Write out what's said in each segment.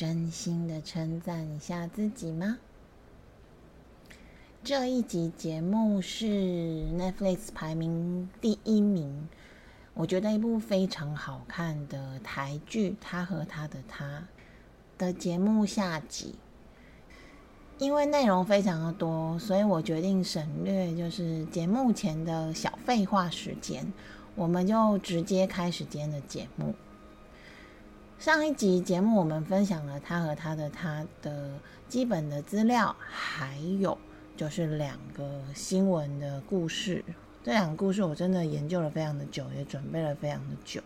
真心的称赞一下自己吗？这一集节目是 Netflix 排名第一名，我觉得一部非常好看的台剧《他和他的他》的节目下集。因为内容非常的多，所以我决定省略就是节目前的小废话时间，我们就直接开始今天的节目。上一集节目，我们分享了他和他的他的基本的资料，还有就是两个新闻的故事。这两个故事我真的研究了非常的久，也准备了非常的久，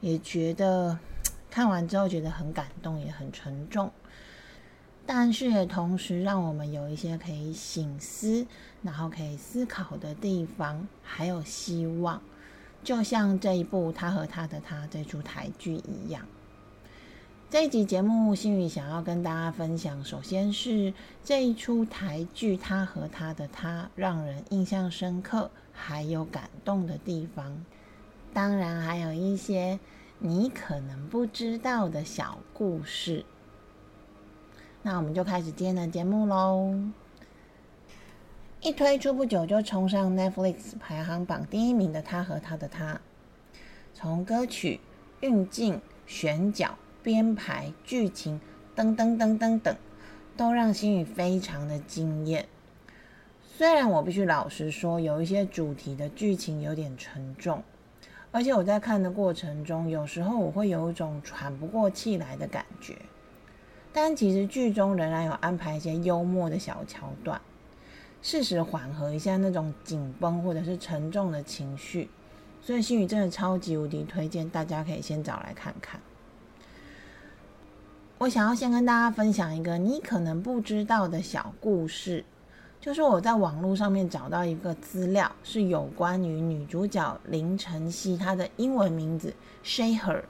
也觉得看完之后觉得很感动，也很沉重。但是也同时让我们有一些可以醒思，然后可以思考的地方，还有希望。就像这一部他和他的他这出台剧一样。这一集节目，心宇想要跟大家分享，首先是这一出台剧，他和他的他让人印象深刻，还有感动的地方。当然，还有一些你可能不知道的小故事。那我们就开始今天的节目喽。一推出不久就冲上 Netflix 排行榜第一名的《他和他的他》，从歌曲、运镜、选角。编排、剧情等等等等等，都让心宇非常的惊艳。虽然我必须老实说，有一些主题的剧情有点沉重，而且我在看的过程中，有时候我会有一种喘不过气来的感觉。但其实剧中仍然有安排一些幽默的小桥段，适时缓和一下那种紧绷或者是沉重的情绪。所以心宇真的超级无敌推荐，大家可以先找来看看。我想要先跟大家分享一个你可能不知道的小故事，就是我在网络上面找到一个资料，是有关于女主角林晨曦她的英文名字 Shaher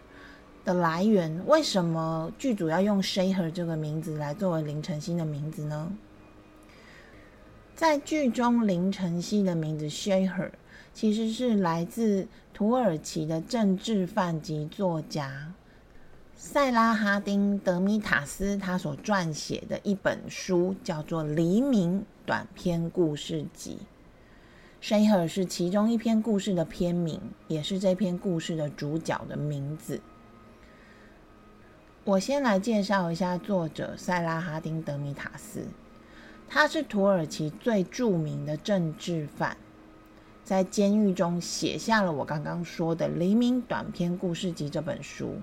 的来源。为什么剧组要用 Shaher 这个名字来作为林晨曦的名字呢？在剧中，林晨曦的名字 Shaher 其实是来自土耳其的政治犯及作家。塞拉哈丁·德米塔斯他所撰写的一本书叫做《黎明短篇故事集》，Shaher 是其中一篇故事的篇名，也是这篇故事的主角的名字。我先来介绍一下作者塞拉哈丁·德米塔斯，他是土耳其最著名的政治犯，在监狱中写下了我刚刚说的《黎明短篇故事集》这本书。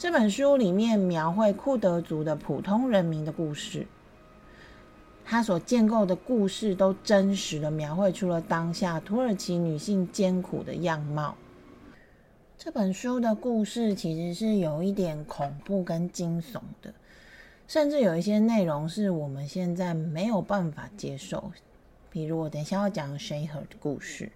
这本书里面描绘库德族的普通人民的故事，他所建构的故事都真实的描绘出了当下土耳其女性艰苦的样貌。这本书的故事其实是有一点恐怖跟惊悚的，甚至有一些内容是我们现在没有办法接受，比如我等一下要讲 Shaher 的故事。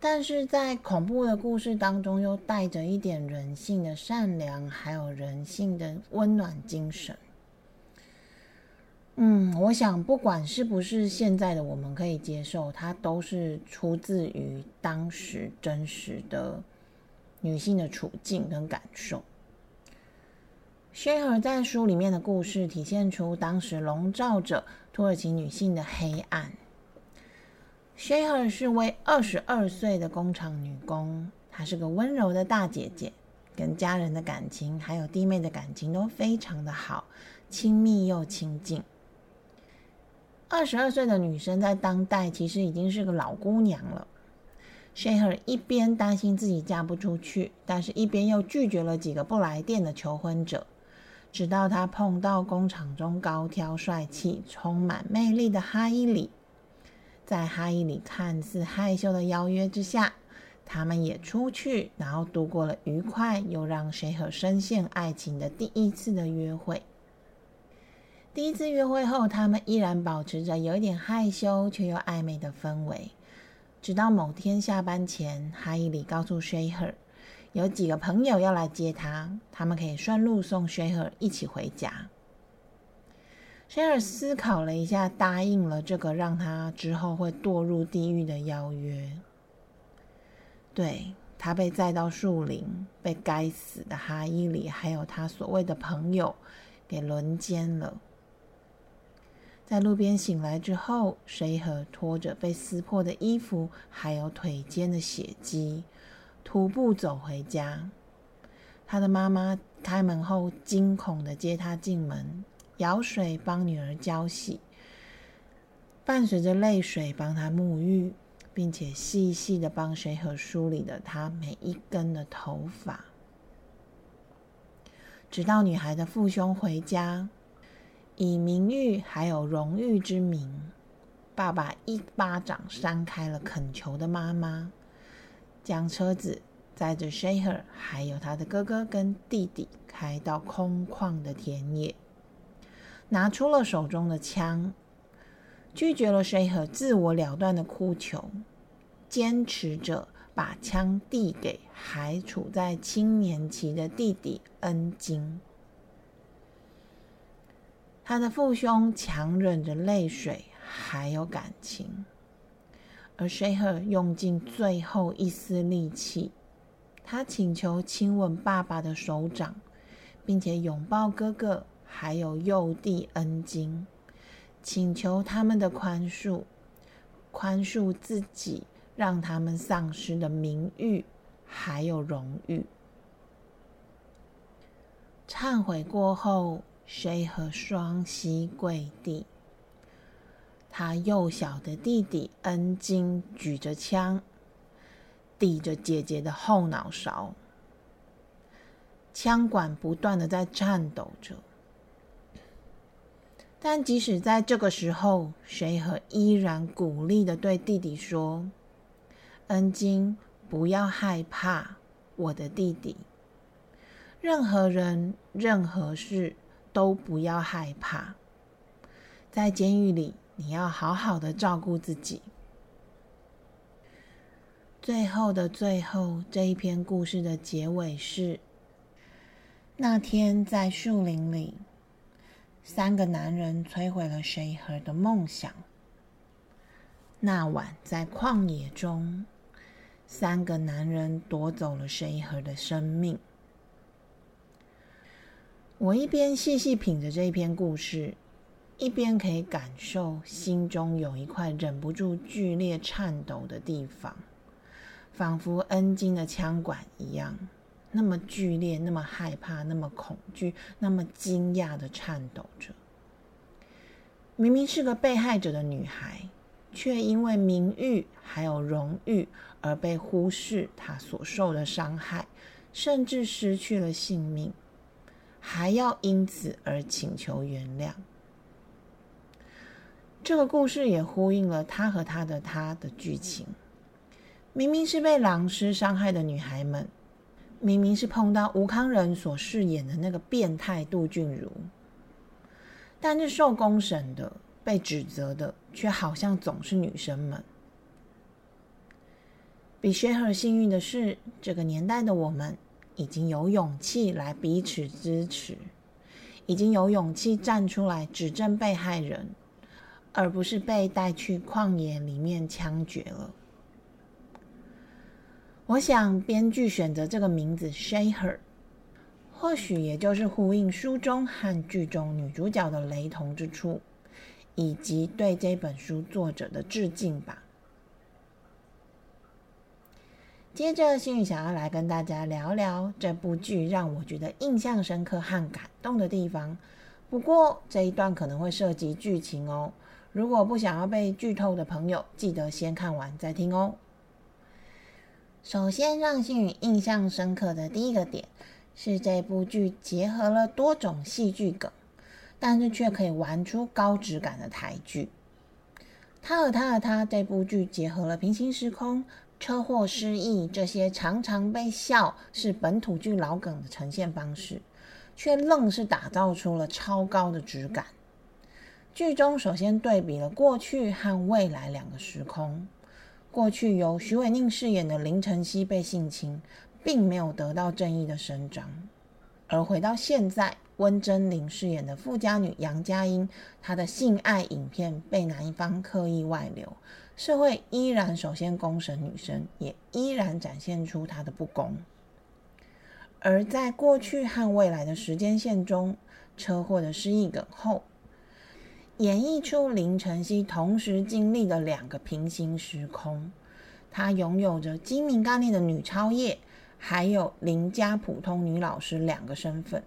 但是在恐怖的故事当中，又带着一点人性的善良，还有人性的温暖精神。嗯，我想不管是不是现在的我们可以接受，它都是出自于当时真实的女性的处境跟感受。薛尔在书里面的故事，体现出当时笼罩着土耳其女性的黑暗。Shaher 是位二十二岁的工厂女工，她是个温柔的大姐姐，跟家人的感情还有弟妹的感情都非常的好，亲密又亲近。二十二岁的女生在当代其实已经是个老姑娘了。Shaher 一边担心自己嫁不出去，但是一边又拒绝了几个不来电的求婚者，直到她碰到工厂中高挑帅气、充满魅力的哈伊里。在哈伊里看似害羞的邀约之下，他们也出去，然后度过了愉快又让谁和深陷爱情的第一次的约会。第一次约会后，他们依然保持着有一点害羞却又暧昧的氛围。直到某天下班前，哈伊里告诉 Shaher，有几个朋友要来接他，他们可以顺路送 Shaher 一起回家。Share 思考了一下，答应了这个让他之后会堕入地狱的邀约。对他被载到树林，被该死的哈伊里还有他所谓的朋友给轮奸了。在路边醒来之后，谁和拖着被撕破的衣服，还有腿间的血迹，徒步走回家。他的妈妈开门后，惊恐的接他进门，舀水帮女儿浇洗，伴随着泪水帮她沐浴，并且细细的帮谁和梳理了她每一根的头发，直到女孩的父兄回家。以名誉还有荣誉之名，爸爸一巴掌扇开了恳求的妈妈，将车子载着 Shaher 还有他的哥哥跟弟弟开到空旷的田野，拿出了手中的枪，拒绝了 Shaher 自我了断的哭求，坚持着把枪递给还处在青年期的弟弟恩金。他的父兄强忍着泪水，还有感情，而 Shaher 用尽最后一丝力气，他请求亲吻爸爸的手掌，并且拥抱哥哥，还有幼弟恩金，请求他们的宽恕，宽恕自己让他们丧失的名誉还有荣誉。忏悔过后。谁和双膝跪地？他幼小的弟弟恩金举着枪，抵着姐姐的后脑勺，枪管不断的在颤抖着。但即使在这个时候，谁和依然鼓励的对弟弟说：“恩金，不要害怕，我的弟弟。任何人，任何事。”都不要害怕，在监狱里，你要好好的照顾自己。最后的最后，这一篇故事的结尾是：那天在树林里，三个男人摧毁了谁和的梦想。那晚在旷野中，三个男人夺走了谁和的生命。我一边细细品着这一篇故事，一边可以感受心中有一块忍不住剧烈颤抖的地方，仿佛恩金的枪管一样，那么剧烈，那么害怕，那么恐惧，那么惊讶的颤抖着。明明是个被害者的女孩，却因为名誉还有荣誉而被忽视，她所受的伤害，甚至失去了性命。还要因此而请求原谅。这个故事也呼应了他和他的他的剧情。明明是被狼师伤害的女孩们，明明是碰到吴康仁所饰演的那个变态杜俊如，但是受公审的、被指责的，却好像总是女生们。比雪儿幸运的是，这个年代的我们。已经有勇气来彼此支持，已经有勇气站出来指证被害人，而不是被带去旷野里面枪决了。我想，编剧选择这个名字 “Shaher”，或许也就是呼应书中和剧中女主角的雷同之处，以及对这本书作者的致敬吧。接着，心雨想要来跟大家聊聊这部剧让我觉得印象深刻和感动的地方。不过这一段可能会涉及剧情哦，如果不想要被剧透的朋友，记得先看完再听哦。首先，让星宇印象深刻的第一个点是这部剧结合了多种戏剧梗，但是却可以玩出高质感的台剧。他和他和他这部剧结合了平行时空。车祸失忆这些常常被笑是本土剧老梗的呈现方式，却愣是打造出了超高的质感。剧中首先对比了过去和未来两个时空。过去由徐伟宁饰演的林晨曦被性侵，并没有得到正义的伸张；而回到现在，温真菱饰演的富家女杨佳音，她的性爱影片被男方刻意外流，社会依然首先公审女生，也依然展现出她的不公。而在过去和未来的时间线中，车祸的失忆梗后。演绎出林晨曦同时经历的两个平行时空，她拥有着精明干练的女超业，还有邻家普通女老师两个身份。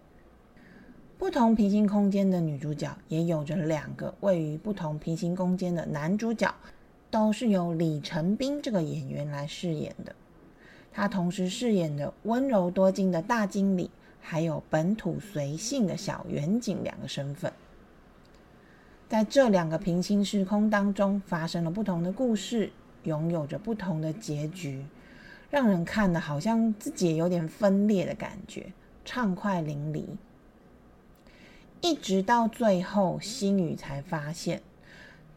不同平行空间的女主角也有着两个位于不同平行空间的男主角，都是由李成斌这个演员来饰演的。他同时饰演的温柔多金的大经理，还有本土随性的小远景两个身份。在这两个平行时空当中，发生了不同的故事，拥有着不同的结局，让人看的好像自己有点分裂的感觉，畅快淋漓。一直到最后，星宇才发现，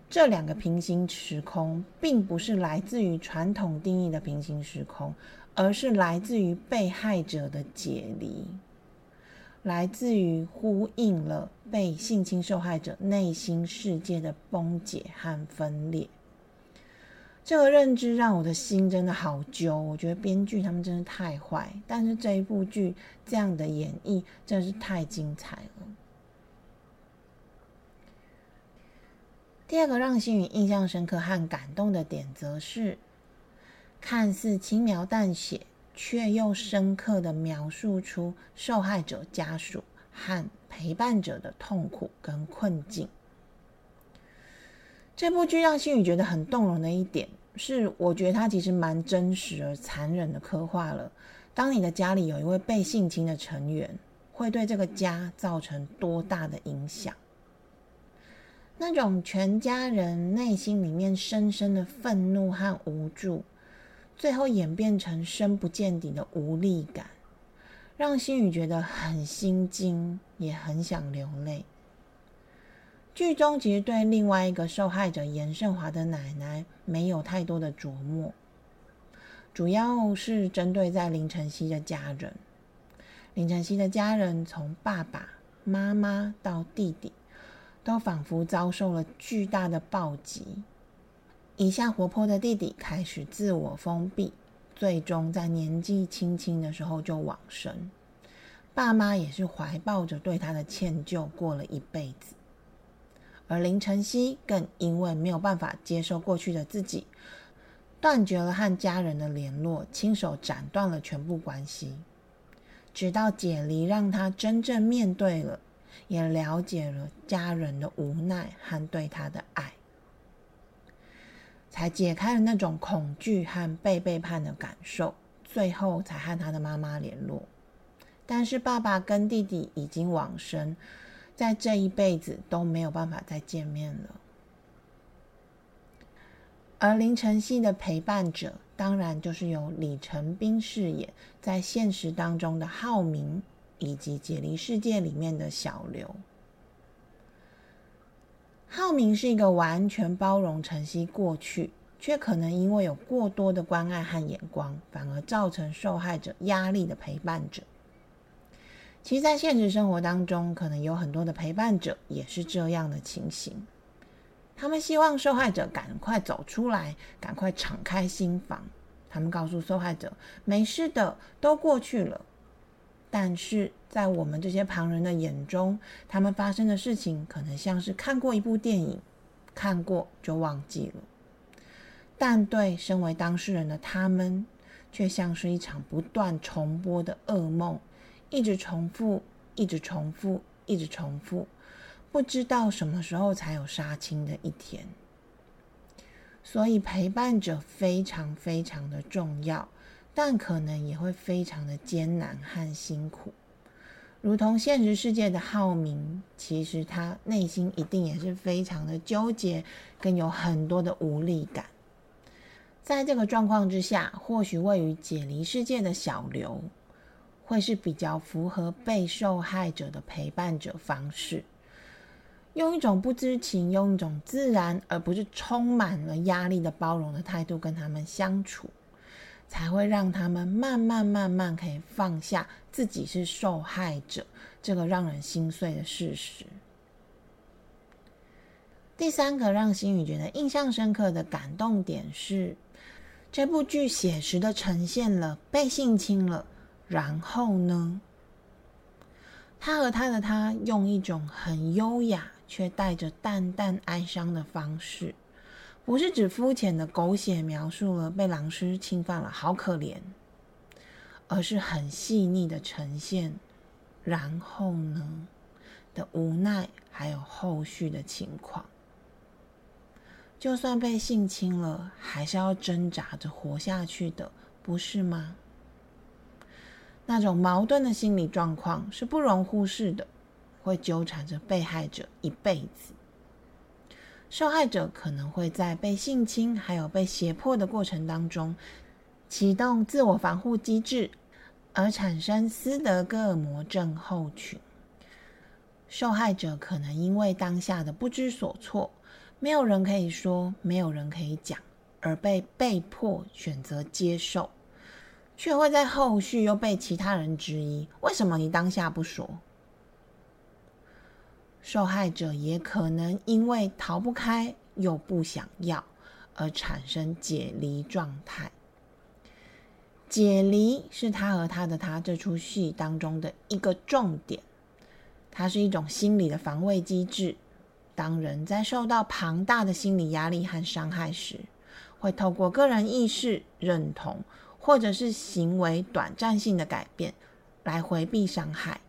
这两个平行时空并不是来自于传统定义的平行时空，而是来自于被害者的解离。来自于呼应了被性侵受害者内心世界的崩解和分裂，这个认知让我的心真的好揪。我觉得编剧他们真的太坏，但是这一部剧这样的演绎真的是太精彩了。第二个让星宇印象深刻和感动的点，则是看似轻描淡写。却又深刻的描述出受害者家属和陪伴者的痛苦跟困境。这部剧让心宇觉得很动容的一点是，我觉得它其实蛮真实而残忍的刻画了，当你的家里有一位被性侵的成员，会对这个家造成多大的影响。那种全家人内心里面深深的愤怒和无助。最后演变成深不见底的无力感，让心宇觉得很心惊，也很想流泪。剧中其实对另外一个受害者严胜华的奶奶没有太多的琢磨，主要是针对在林晨曦的家人。林晨曦的家人从爸爸妈妈到弟弟，都仿佛遭受了巨大的暴击。一向活泼的弟弟开始自我封闭，最终在年纪轻轻的时候就往生。爸妈也是怀抱着对他的歉疚过了一辈子，而林晨曦更因为没有办法接受过去的自己，断绝了和家人的联络，亲手斩断了全部关系。直到解离，让他真正面对了，也了解了家人的无奈和对他的爱。才解开了那种恐惧和被背叛的感受，最后才和他的妈妈联络。但是爸爸跟弟弟已经往生，在这一辈子都没有办法再见面了。而林晨曦的陪伴者，当然就是由李成斌饰演，在现实当中的浩明，以及解离世界里面的小刘。浩明是一个完全包容晨曦过去，却可能因为有过多的关爱和眼光，反而造成受害者压力的陪伴者。其实，在现实生活当中，可能有很多的陪伴者也是这样的情形。他们希望受害者赶快走出来，赶快敞开心房。他们告诉受害者：“没事的，都过去了。”但是在我们这些旁人的眼中，他们发生的事情可能像是看过一部电影，看过就忘记了；但对身为当事人的他们，却像是一场不断重播的噩梦，一直重复，一直重复，一直重复，不知道什么时候才有杀青的一天。所以，陪伴者非常非常的重要。但可能也会非常的艰难和辛苦，如同现实世界的浩明，其实他内心一定也是非常的纠结，跟有很多的无力感。在这个状况之下，或许位于解离世界的小刘，会是比较符合被受害者的陪伴者方式，用一种不知情、用一种自然而不是充满了压力的包容的态度跟他们相处。才会让他们慢慢慢慢可以放下自己是受害者这个让人心碎的事实。第三个让心宇觉得印象深刻的感动点是，这部剧写实的呈现了被性侵了，然后呢，他和他的他用一种很优雅却带着淡淡哀伤的方式。不是指肤浅的狗血描述了被狼师侵犯了，好可怜，而是很细腻的呈现，然后呢的无奈，还有后续的情况。就算被性侵了，还是要挣扎着活下去的，不是吗？那种矛盾的心理状况是不容忽视的，会纠缠着被害者一辈子。受害者可能会在被性侵还有被胁迫的过程当中，启动自我防护机制，而产生斯德哥尔摩症候群。受害者可能因为当下的不知所措，没有人可以说，没有人可以讲，而被被迫选择接受，却会在后续又被其他人质疑：为什么你当下不说？受害者也可能因为逃不开又不想要，而产生解离状态。解离是他和他的他这出戏当中的一个重点，它是一种心理的防卫机制。当人在受到庞大的心理压力和伤害时，会透过个人意识认同，或者是行为短暂性的改变，来回避伤害。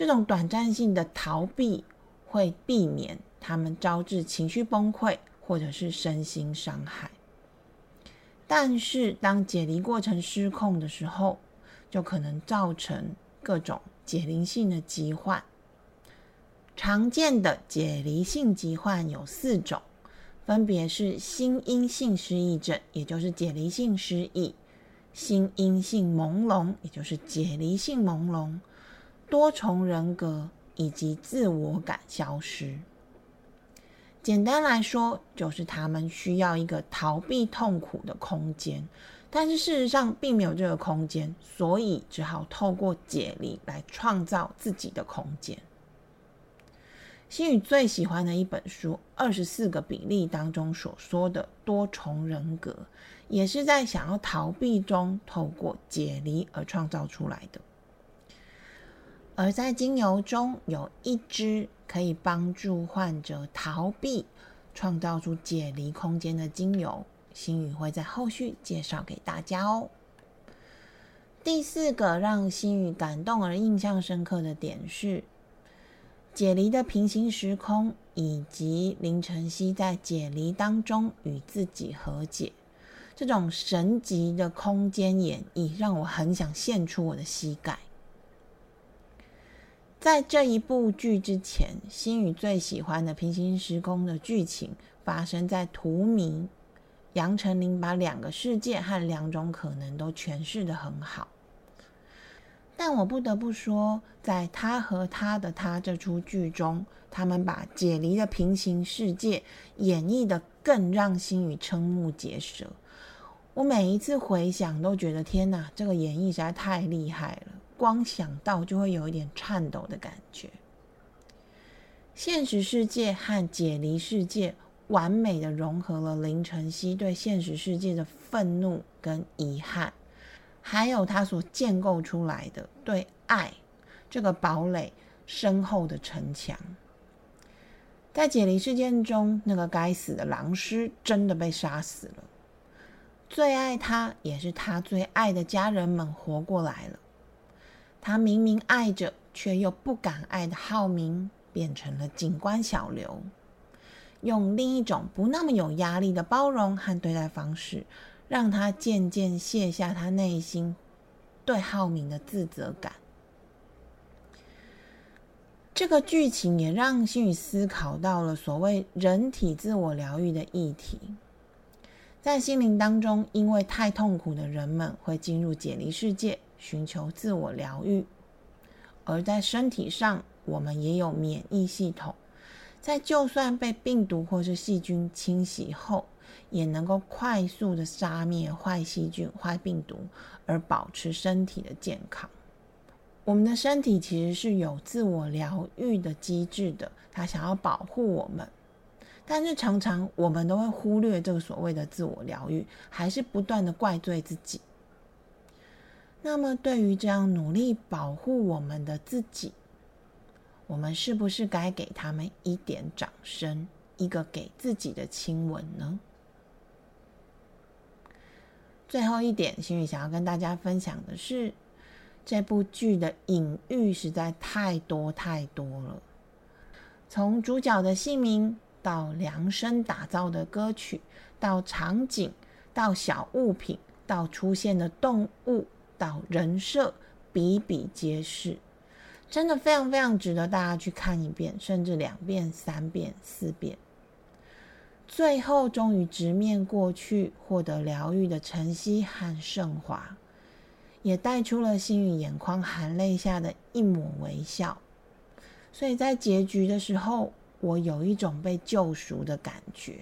这种短暂性的逃避会避免他们招致情绪崩溃或者是身心伤害，但是当解离过程失控的时候，就可能造成各种解离性的疾患。常见的解离性疾患有四种，分别是心因性失忆症，也就是解离性失忆；心因性朦胧，也就是解离性朦胧。多重人格以及自我感消失，简单来说，就是他们需要一个逃避痛苦的空间，但是事实上并没有这个空间，所以只好透过解离来创造自己的空间。心宇最喜欢的一本书《二十四个比例》当中所说的多重人格，也是在想要逃避中透过解离而创造出来的。而在精油中有一支可以帮助患者逃避、创造出解离空间的精油，心宇会在后续介绍给大家哦。第四个让心宇感动而印象深刻的点是，解离的平行时空，以及林晨曦在解离当中与自己和解，这种神级的空间演绎，让我很想献出我的膝盖。在这一部剧之前，星宇最喜欢的平行时空的剧情发生在图迷。杨丞琳把两个世界和两种可能都诠释的很好。但我不得不说，在他和他的他这出剧中，他们把解离的平行世界演绎的更让星宇瞠目结舌。我每一次回想，都觉得天哪，这个演绎实在太厉害了。光想到就会有一点颤抖的感觉。现实世界和解离世界完美的融合了林晨曦对现实世界的愤怒跟遗憾，还有他所建构出来的对爱这个堡垒深厚的城墙。在解离事件中，那个该死的狼师真的被杀死了，最爱他也是他最爱的家人们活过来了。他明明爱着，却又不敢爱的浩明，变成了警官小刘，用另一种不那么有压力的包容和对待方式，让他渐渐卸下他内心对浩明的自责感。这个剧情也让心宇思考到了所谓人体自我疗愈的议题。在心灵当中，因为太痛苦的人们会进入解离世界，寻求自我疗愈；而在身体上，我们也有免疫系统，在就算被病毒或是细菌侵袭后，也能够快速的杀灭坏细菌、坏病毒，而保持身体的健康。我们的身体其实是有自我疗愈的机制的，它想要保护我们。但是常常我们都会忽略这个所谓的自我疗愈，还是不断的怪罪自己。那么，对于这样努力保护我们的自己，我们是不是该给他们一点掌声，一个给自己的亲吻呢？最后一点，心宇想要跟大家分享的是，这部剧的隐喻实在太多太多了，从主角的姓名。到量身打造的歌曲，到场景，到小物品，到出现的动物，到人设，比比皆是，真的非常非常值得大家去看一遍，甚至两遍、三遍、四遍。最后终于直面过去，获得疗愈的晨曦和盛华，也带出了心雨眼眶含泪下的一抹微笑。所以在结局的时候。我有一种被救赎的感觉，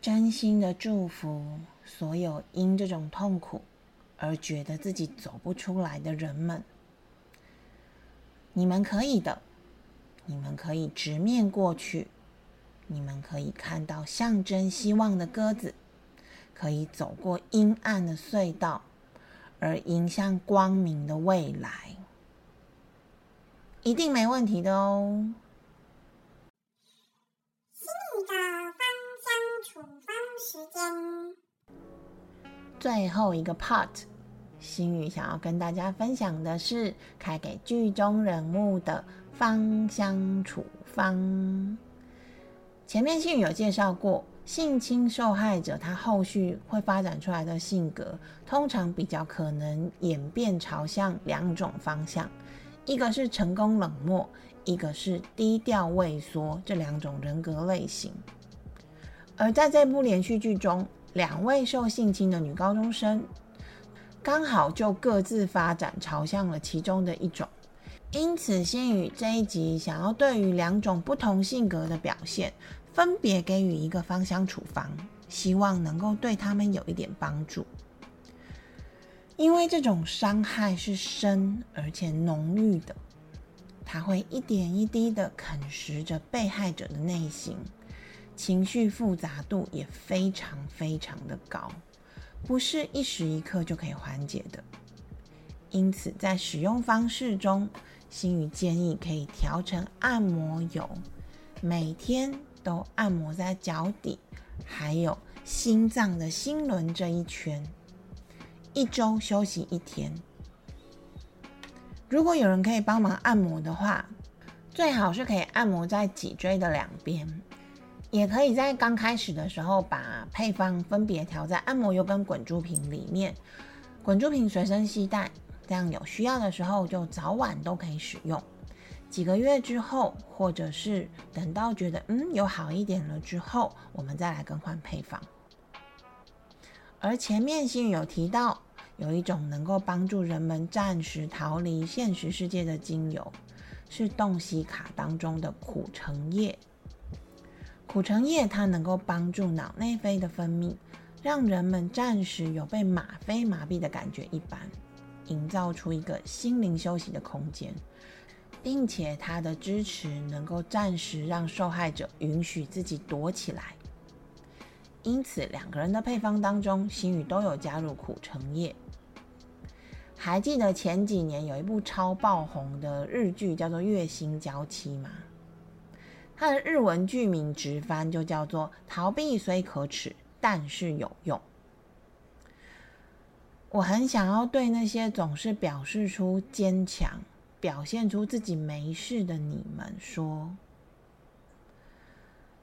真心的祝福所有因这种痛苦而觉得自己走不出来的人们，你们可以的，你们可以直面过去，你们可以看到象征希望的鸽子，可以走过阴暗的隧道，而迎向光明的未来。一定没问题的哦。时间，最后一个 part，心语想要跟大家分享的是开给剧中人物的芳香处方。前面心语有介绍过，性侵受害者他后续会发展出来的性格，通常比较可能演变朝向两种方向。一个是成功冷漠，一个是低调畏缩，这两种人格类型。而在这部连续剧中，两位受性侵的女高中生，刚好就各自发展朝向了其中的一种。因此，先宇这一集想要对于两种不同性格的表现，分别给予一个芳香处方，希望能够对他们有一点帮助。因为这种伤害是深而且浓郁的，它会一点一滴的啃食着被害者的内心，情绪复杂度也非常非常的高，不是一时一刻就可以缓解的。因此，在使用方式中，心宇建议可以调成按摩油，每天都按摩在脚底，还有心脏的心轮这一圈。一周休息一天。如果有人可以帮忙按摩的话，最好是可以按摩在脊椎的两边，也可以在刚开始的时候把配方分别调在按摩油跟滚珠瓶里面，滚珠瓶随身携带，这样有需要的时候就早晚都可以使用。几个月之后，或者是等到觉得嗯有好一点了之后，我们再来更换配方。而前面新有提到，有一种能够帮助人们暂时逃离现实世界的精油，是洞悉卡当中的苦橙叶。苦橙叶它能够帮助脑内啡的分泌，让人们暂时有被吗啡麻痹的感觉一般，营造出一个心灵休息的空间，并且它的支持能够暂时让受害者允许自己躲起来。因此，两个人的配方当中，星宇都有加入苦橙叶。还记得前几年有一部超爆红的日剧，叫做《月薪娇妻》吗？它的日文剧名直翻就叫做“逃避虽可耻，但是有用”。我很想要对那些总是表示出坚强、表现出自己没事的你们说。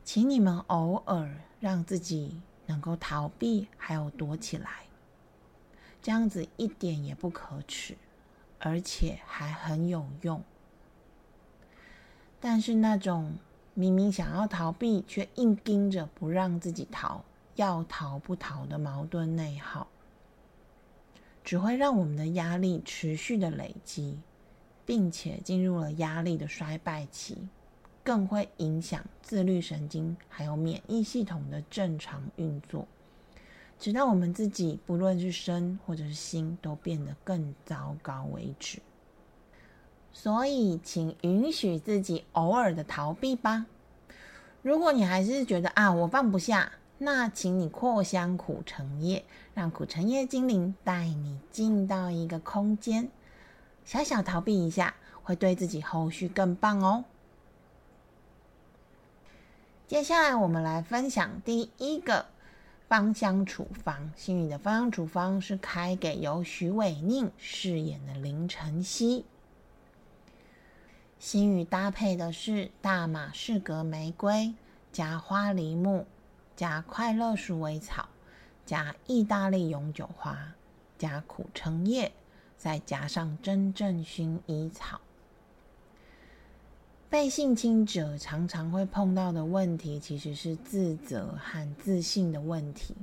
请你们偶尔让自己能够逃避，还有躲起来，这样子一点也不可耻，而且还很有用。但是那种明明想要逃避，却硬盯着不让自己逃，要逃不逃的矛盾内耗，只会让我们的压力持续的累积，并且进入了压力的衰败期，更会影响自律神经还有免疫系统的正常运作，直到我们自己不论是身或者是心都变得更糟糕为止。所以，请允许自己偶尔的逃避吧。如果你还是觉得啊，我放不下，那请你扩香苦橙叶，让苦橙叶精灵带你进到一个空间，小小逃避一下，会对自己后续更棒哦。接下来，我们来分享第一个芳香处方。幸运的芳香处方是开给由徐伟宁饰演的林晨曦。心语搭配的是大马士革玫瑰加花梨木加快乐鼠尾草加意大利永久花加苦橙叶，再加上真正薰衣草。被性侵者常常会碰到的问题，其实是自责和自信的问题。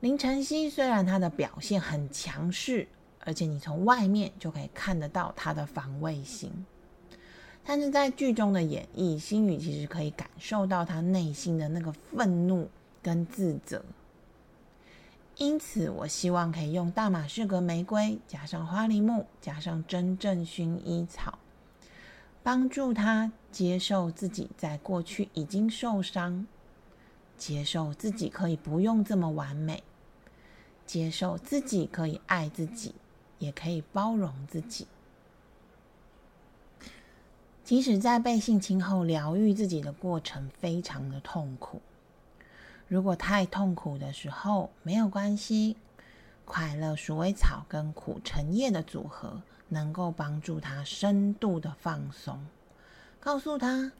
林晨曦虽然她的表现很强势。而且你从外面就可以看得到他的防卫心，但是在剧中的演绎，心宇其实可以感受到他内心的那个愤怒跟自责。因此，我希望可以用大马士革玫瑰加上花梨木加上真正薰衣草，帮助他接受自己在过去已经受伤，接受自己可以不用这么完美，接受自己可以爱自己。也可以包容自己，即使在被性侵后疗愈自己的过程非常的痛苦。如果太痛苦的时候没有关系，快乐鼠尾草跟苦橙叶的组合能够帮助他深度的放松，告诉他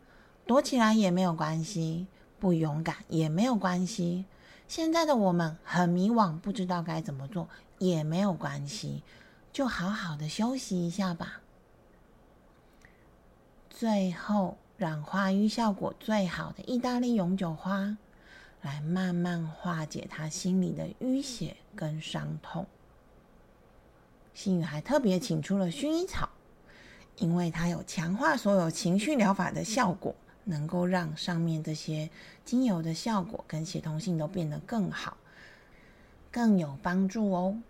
躲起来也没有关系，不勇敢也没有关系。现在的我们很迷惘，不知道该怎么做也没有关系。就好好的休息一下吧。最后，让化瘀效果最好的意大利永久花来慢慢化解他心里的淤血跟伤痛。心宇还特别请出了薰衣草，因为它有强化所有情绪疗法的效果，能够让上面这些精油的效果跟协同性都变得更好，更有帮助哦。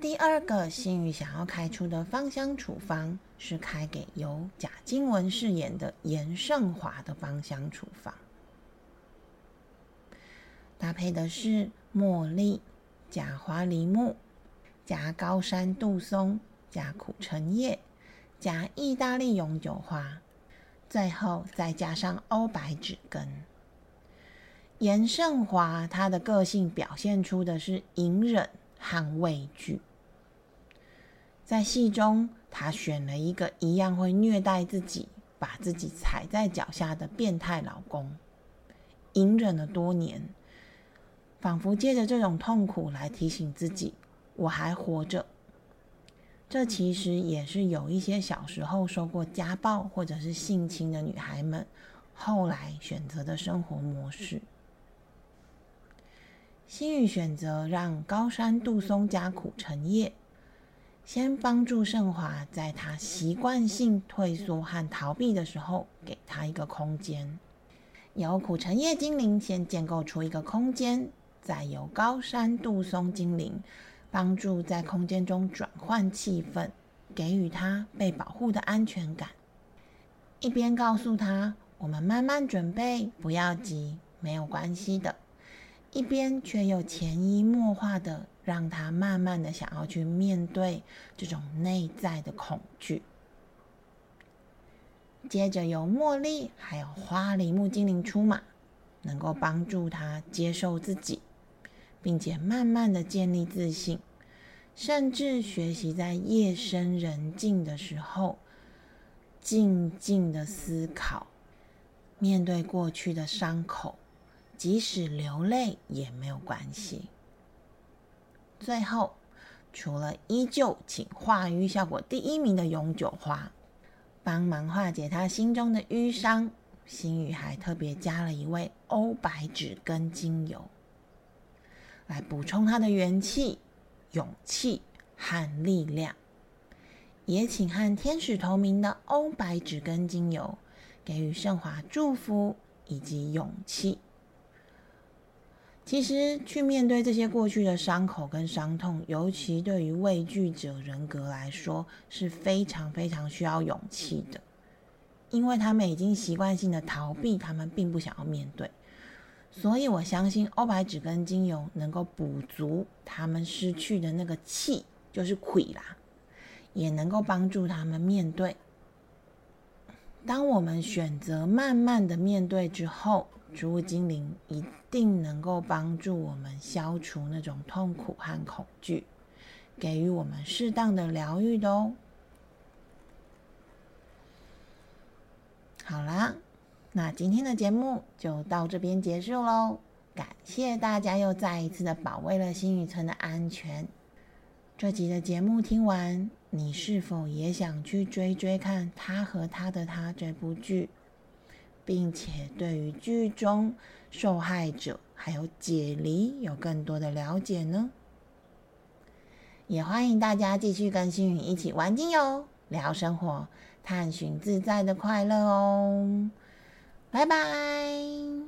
第二个心宇想要开出的芳香处方是开给由贾静雯饰演的严胜华的芳香处方，搭配的是茉莉假花梨木加高山杜松加苦橙叶加意大利永久花，最后再加上欧白芷根。严胜华他的个性表现出的是隐忍和畏惧。在戏中，他选了一个一样会虐待自己、把自己踩在脚下的变态老公，隐忍了多年，仿佛借着这种痛苦来提醒自己我还活着。这其实也是有一些小时候受过家暴或者是性侵的女孩们后来选择的生活模式。心雨选择让高山杜松加苦橙叶。先帮助盛华，在他习惯性退缩和逃避的时候，给他一个空间。由苦橙叶精灵先建构出一个空间，再由高山杜松精灵帮助在空间中转换气氛，给予他被保护的安全感。一边告诉他：“我们慢慢准备，不要急，没有关系的。”一边却又潜移默化的让他慢慢的想要去面对这种内在的恐惧。接着由茉莉还有花梨木精灵出马，能够帮助他接受自己，并且慢慢的建立自信，甚至学习在夜深人静的时候，静静的思考，面对过去的伤口。即使流泪也没有关系。最后，除了依旧请化瘀效果第一名的永久花，帮忙化解他心中的瘀伤，星宇还特别加了一味欧白芷根精油，来补充他的元气、勇气和力量。也请和天使同名的欧白芷根精油给予圣华祝福以及勇气。其实，去面对这些过去的伤口跟伤痛，尤其对于畏惧者人格来说，是非常非常需要勇气的，因为他们已经习惯性的逃避，他们并不想要面对。所以我相信欧白芷跟精油能够补足他们失去的那个气，就是魁啦，也能够帮助他们面对。当我们选择慢慢的面对之后，植物精灵一定能够帮助我们消除那种痛苦和恐惧，给予我们适当的疗愈的哦。好啦，那今天的节目就到这边结束喽。感谢大家又再一次的保卫了新宇村的安全。这集的节目听完，你是否也想去追追看《他和他的他》这部剧？并且对于剧中受害者还有解离有更多的了解呢？也欢迎大家继续跟星宇一起玩精油、聊生活、探寻自在的快乐哦！拜拜。